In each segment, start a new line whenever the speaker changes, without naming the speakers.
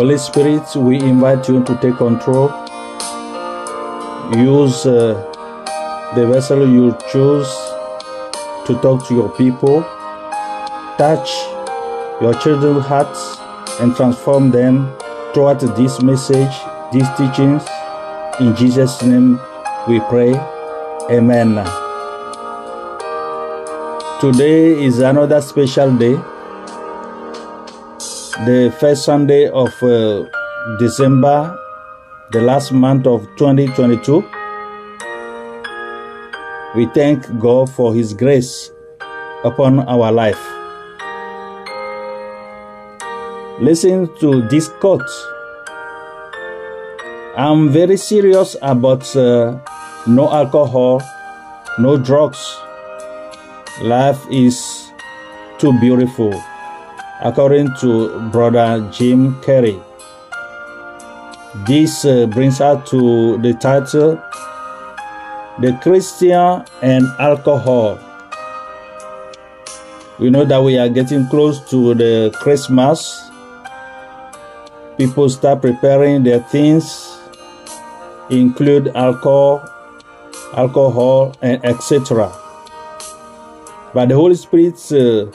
Holy Spirit, we invite you to take control. Use uh, the vessel you choose to talk to your people. Touch your children's hearts and transform them throughout this message, these teachings. In Jesus' name we pray. Amen. Today is another special day, the first Sunday of uh, December, the last month of 2022. We thank God for His grace upon our life. Listen to this quote. I'm very serious about uh, no alcohol, no drugs. Life is too beautiful, according to Brother Jim Carrey. This uh, brings us to the title The Christian and Alcohol. We know that we are getting close to the Christmas. People start preparing their things, include alcohol, alcohol, and etc. But the Holy Spirit uh,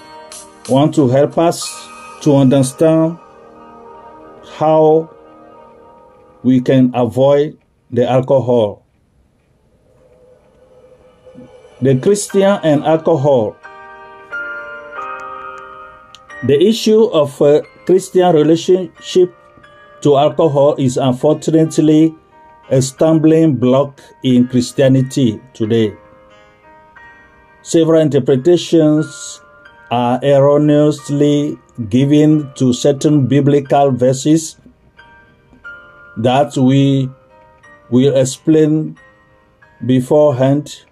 want to help us to understand how we can avoid the alcohol. The Christian and alcohol. The issue of a Christian relationship to alcohol is unfortunately a stumbling block in Christianity today. Several interpretations are erroneously given to certain biblical verses that we will explain beforehand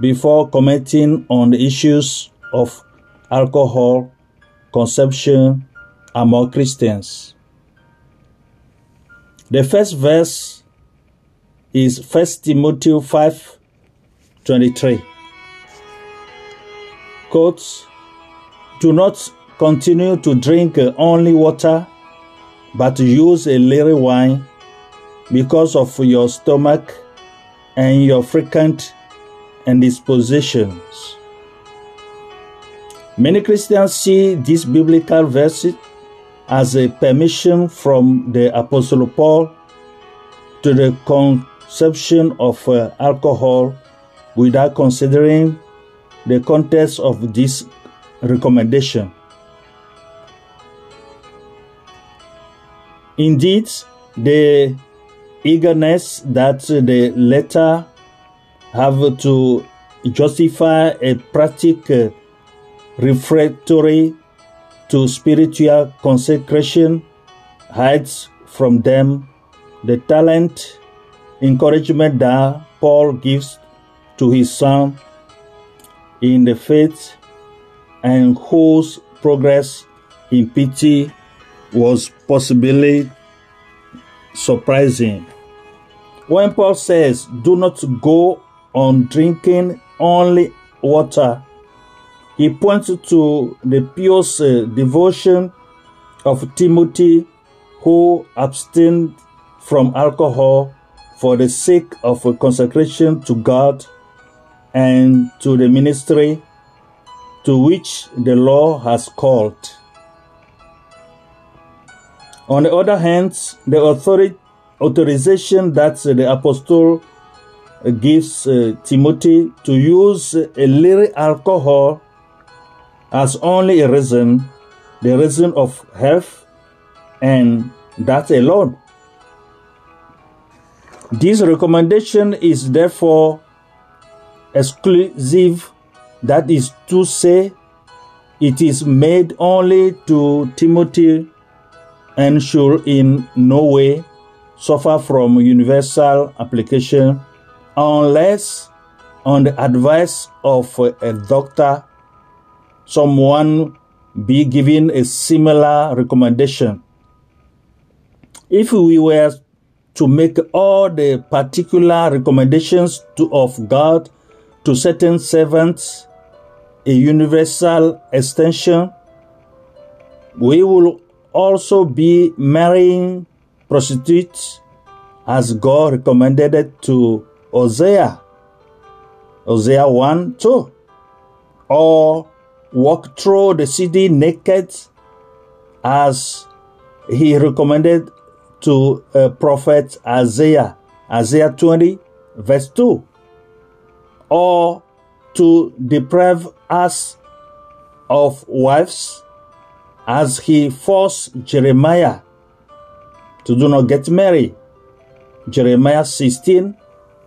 before commenting on the issues of alcohol consumption among Christians. The first verse is 1 Timothy 5 23. Quote, Do not continue to drink only water, but use a little wine because of your stomach and your frequent indispositions. Many Christians see this biblical verse as a permission from the Apostle Paul to the consumption of uh, alcohol without considering the context of this recommendation. Indeed, the eagerness that the letter have to justify a practical uh, refractory to spiritual consecration hides from them the talent encouragement that Paul gives to his son in the faith and whose progress in pity was possibly surprising. When Paul says, Do not go on drinking only water, he points to the pious uh, devotion of Timothy who abstained from alcohol for the sake of a consecration to God and to the ministry to which the law has called. On the other hand, the authority, authorization that the apostle gives uh, Timothy to use a little alcohol as only a reason, the reason of health, and that alone. This recommendation is therefore exclusive, that is to say, it is made only to Timothy and should in no way suffer from universal application unless on the advice of a doctor someone be given a similar recommendation. If we were to make all the particular recommendations to, of God to certain servants a universal extension, we will also be marrying prostitutes as God recommended it to Hosea. Hosea 1 2. Or walk through the city naked as he recommended to uh, prophet Isaiah, Isaiah 20, verse 2. Or to deprive us of wives as he forced Jeremiah to do not get married. Jeremiah 16,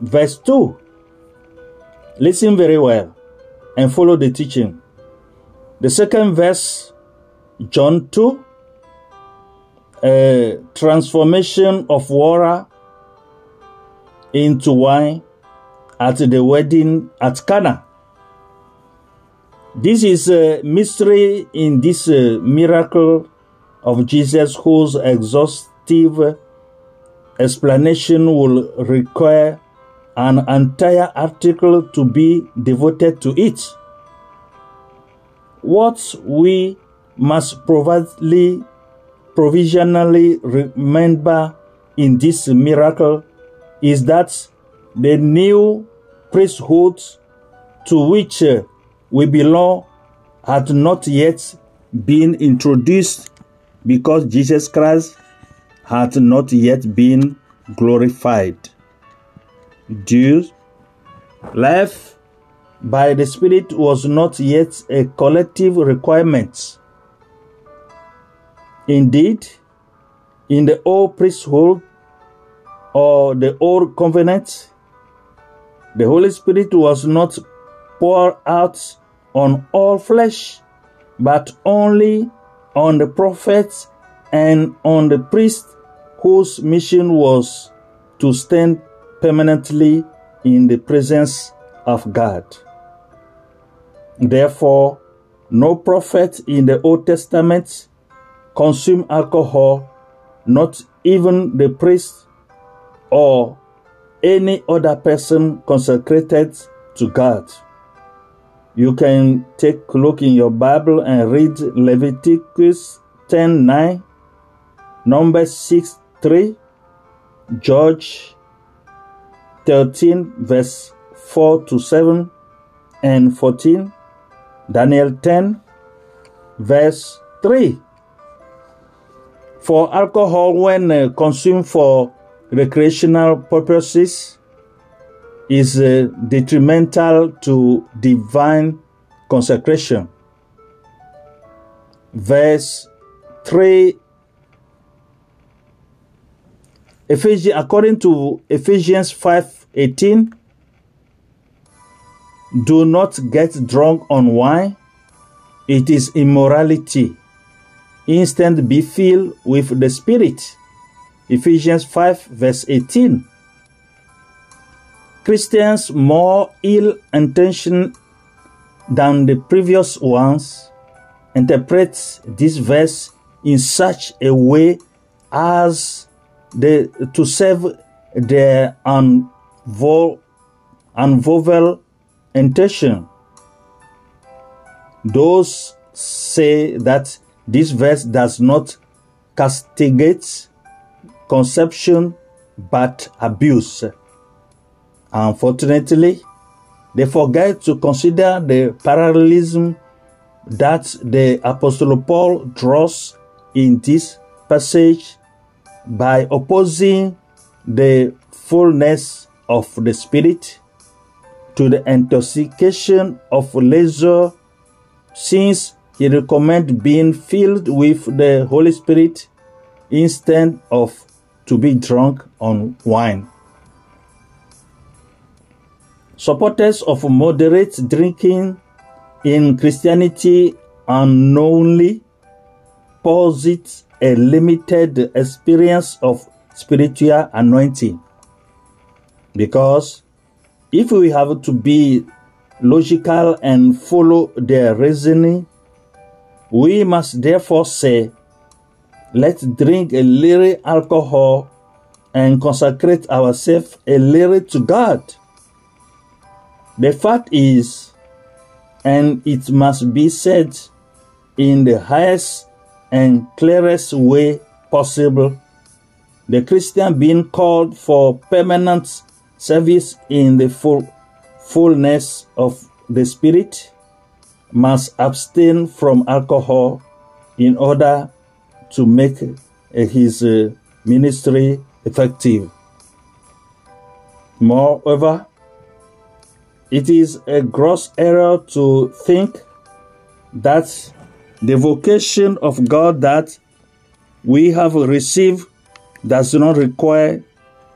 verse 2. Listen very well and follow the teaching. The second verse, John 2, a transformation of water into wine at the wedding at Cana. This is a mystery in this uh, miracle of Jesus whose exhaustive explanation will require an entire article to be devoted to it. What we must provisionally remember in this miracle is that the new priesthood to which uh, we belong had not yet been introduced because Jesus Christ had not yet been glorified. Jews, life by the Spirit was not yet a collective requirement. Indeed, in the old priesthood or the old covenant, the Holy Spirit was not poured out on all flesh, but only on the prophets and on the priests whose mission was to stand permanently in the presence of God. Therefore, no prophet in the Old Testament consumed alcohol, not even the priest or any other person consecrated to God. You can take a look in your Bible and read Leviticus 10 9, Numbers 6 3, Judges 13, verse 4 to 7 and 14, Daniel 10, verse 3. For alcohol, when uh, consumed for recreational purposes, is uh, detrimental to divine consecration. Verse 3 Ephesians, according to Ephesians 5:18, do not get drunk on wine, it is immorality. Instead, be filled with the Spirit. Ephesians 5, verse 18. Christians more ill intentioned than the previous ones interpret this verse in such a way as the, to serve their unvo, unvovel intention. Those say that this verse does not castigate conception but abuse. Unfortunately, they forget to consider the parallelism that the Apostle Paul draws in this passage by opposing the fullness of the Spirit to the intoxication of leisure, since he recommends being filled with the Holy Spirit instead of to be drunk on wine. Supporters of moderate drinking in Christianity unknowingly posit a limited experience of spiritual anointing. Because if we have to be logical and follow their reasoning, we must therefore say, let's drink a little alcohol and consecrate ourselves a little to God. The fact is, and it must be said in the highest and clearest way possible. The Christian being called for permanent service in the full, fullness of the Spirit must abstain from alcohol in order to make his uh, ministry effective. Moreover, it is a gross error to think that the vocation of God that we have received does not require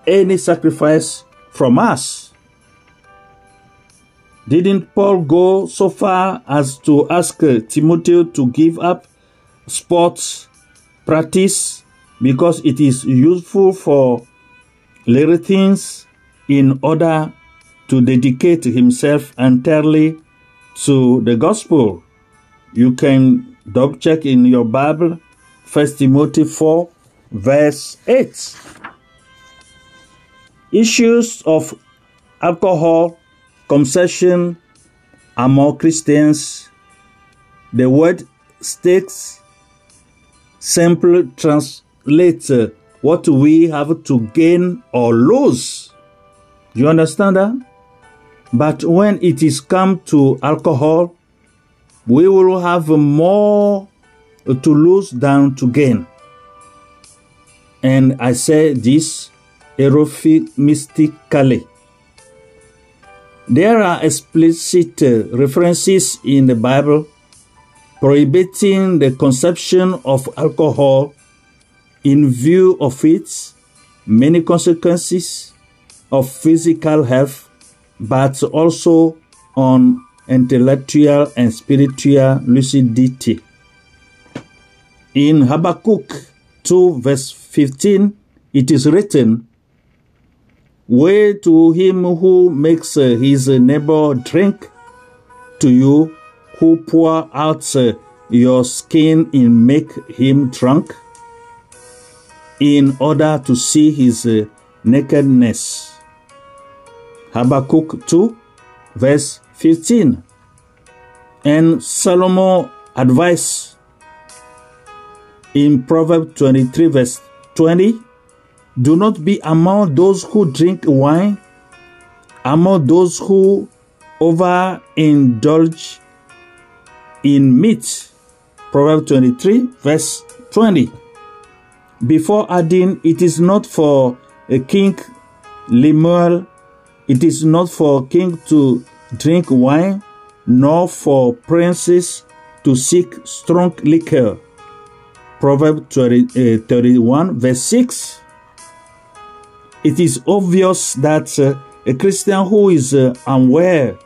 any sacrifice from us. Didn't Paul go so far as to ask Timothy to give up sports practice because it is useful for little things in order to dedicate himself entirely to the gospel? You can double check in your Bible, 1 Timothy 4, verse 8. Issues of alcohol consumption among Christians. The word stakes simply translates uh, what we have to gain or lose. Do you understand that? But when it is come to alcohol, we will have more to lose than to gain. And I say this euphemistically. There are explicit uh, references in the Bible prohibiting the consumption of alcohol in view of its many consequences of physical health, but also on intellectual and spiritual lucidity. In Habakkuk 2, verse 15, it is written, Way to him who makes his neighbor drink, to you who pour out uh, your skin and make him drunk, in order to see his uh, nakedness. Habakkuk 2, verse 15. And Solomon advice in Proverbs 23, verse 20 do not be among those who drink wine, among those who overindulge in meat. Proverbs 23, verse 20. Before adding, it is not for a king Lemuel, it is not for a king to drink wine, nor for princes to seek strong liquor. Proverbs 20, uh, 31, verse 6 it is obvious that uh, a Christian who is uh, aware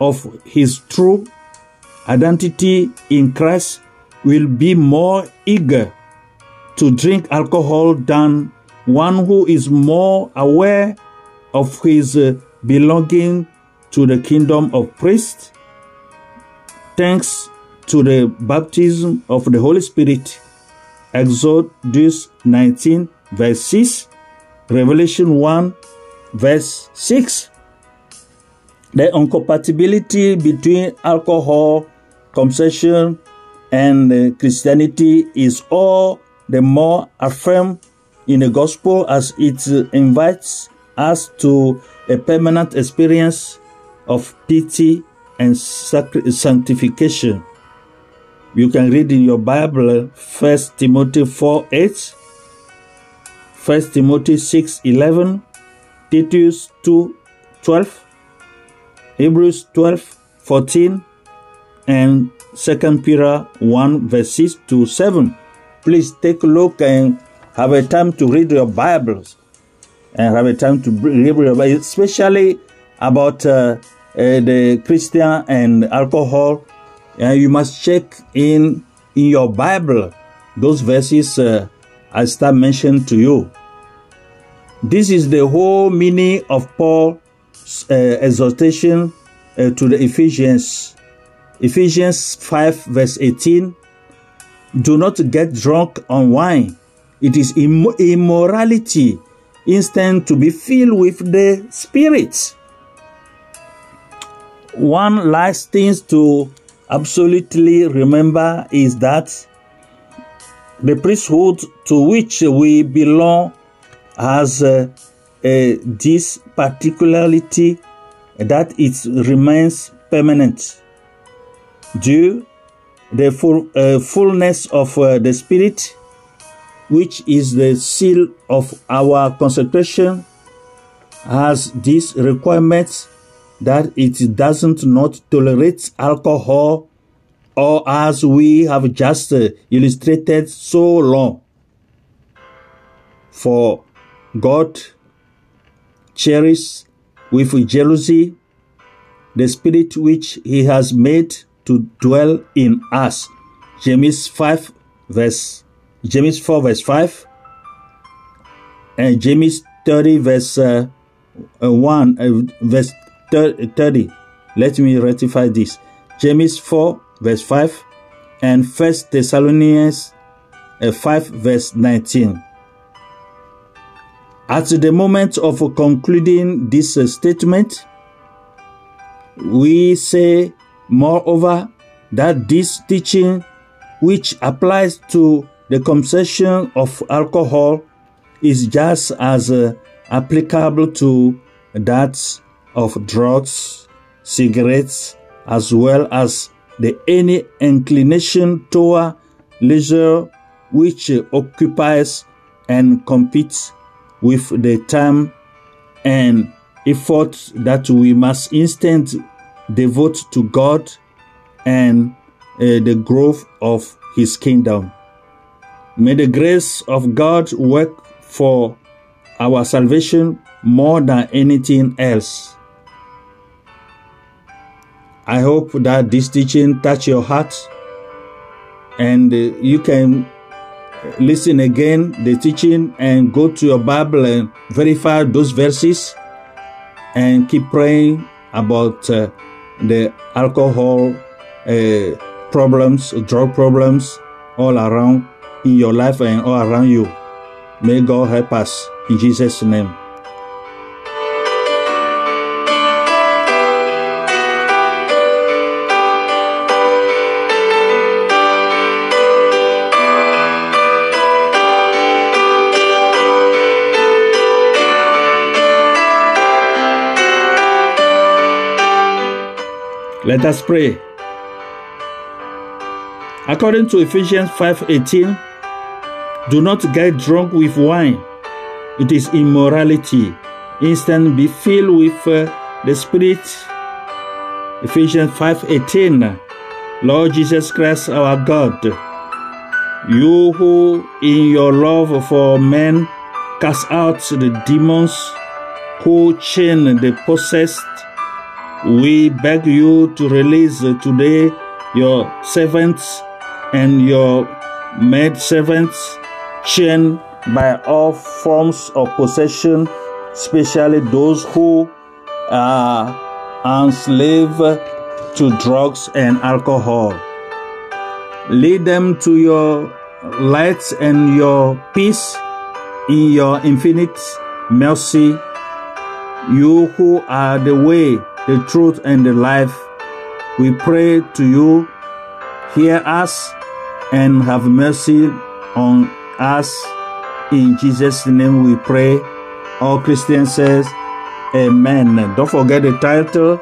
of his true identity in Christ will be more eager to drink alcohol than one who is more aware of his uh, belonging to the kingdom of priests. Thanks to the baptism of the Holy Spirit. Exodus 19, verse 6 Revelation 1, verse 6. The incompatibility between alcohol consumption and Christianity is all the more affirmed in the gospel as it invites us to a permanent experience of pity and sanctification. You can read in your Bible 1 Timothy 4 8 1 Timothy 6 11, Titus 2 12, Hebrews 12 14, and 2 Peter 1 verse 6 to 7. Please take a look and have a time to read your Bibles and have a time to read your Bible, especially about uh, uh, the Christian and alcohol. Uh, you must check in in your Bible those verses uh, I start mentioning to you. This is the whole meaning of Paul's uh, exhortation uh, to the Ephesians. Ephesians 5, verse 18. Do not get drunk on wine. It is Im- immorality. Instead, to be filled with the Spirit. One last thing to absolutely remember is that the priesthood to which we belong has uh, uh, this particularity that it remains permanent due the full, uh, fullness of uh, the spirit which is the seal of our consecration has this requirement that it doesn't not tolerate alcohol or as we have just uh, illustrated so long. For God cherish with jealousy the spirit which he has made to dwell in us. James 5 verse James 4 verse 5 and James 30 verse uh, uh, 1 uh, verse 30. Let me rectify this. James 4 verse 5 and 1 Thessalonians uh, 5 verse 19. At the moment of concluding this uh, statement, we say, moreover, that this teaching, which applies to the consumption of alcohol, is just as uh, applicable to that of drugs, cigarettes, as well as the any inclination toward leisure which occupies and competes with the time and effort that we must instant devote to God and uh, the growth of His kingdom. May the grace of God work for our salvation more than anything else. I hope that this teaching touch your heart and uh, you can listen again the teaching and go to your Bible and verify those verses and keep praying about uh, the alcohol uh, problems, drug problems all around in your life and all around you. May God help us in Jesus' name. Let us pray. According to Ephesians 5:18, do not get drunk with wine. It is immorality. Instead, be filled with uh, the Spirit. Ephesians 5:18. Lord Jesus Christ, our God, you who in your love for men cast out the demons who chain the possessed we beg you to release today your servants and your maid servants chained by all forms of possession, especially those who are enslaved to drugs and alcohol. Lead them to your light and your peace in your infinite mercy. You who are the way, the truth, and the life. We pray to you, hear us, and have mercy on us. In Jesus' name we pray. All Christians says, Amen. Don't forget the title,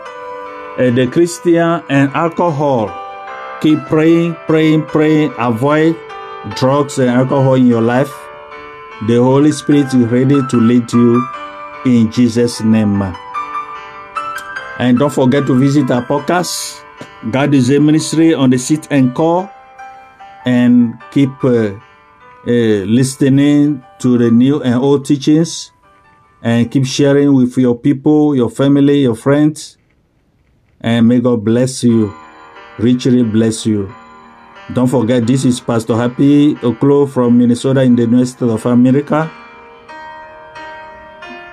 uh, The Christian and Alcohol. Keep praying, praying, praying. Avoid drugs and alcohol in your life. The Holy Spirit is ready to lead you in Jesus' name. And don't forget to visit our podcast, God is a Ministry on the Seat and Call, and keep uh, uh, listening to the new and old teachings, and keep sharing with your people, your family, your friends, and may God bless you, richly bless you. Don't forget, this is Pastor Happy Oklo from Minnesota in the United States of America.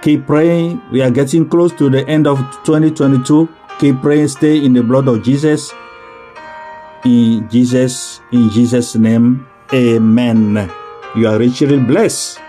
Keep praying. We are getting close to the end of 2022. Keep praying. Stay in the blood of Jesus. In Jesus, in Jesus' name, Amen. You are richly blessed.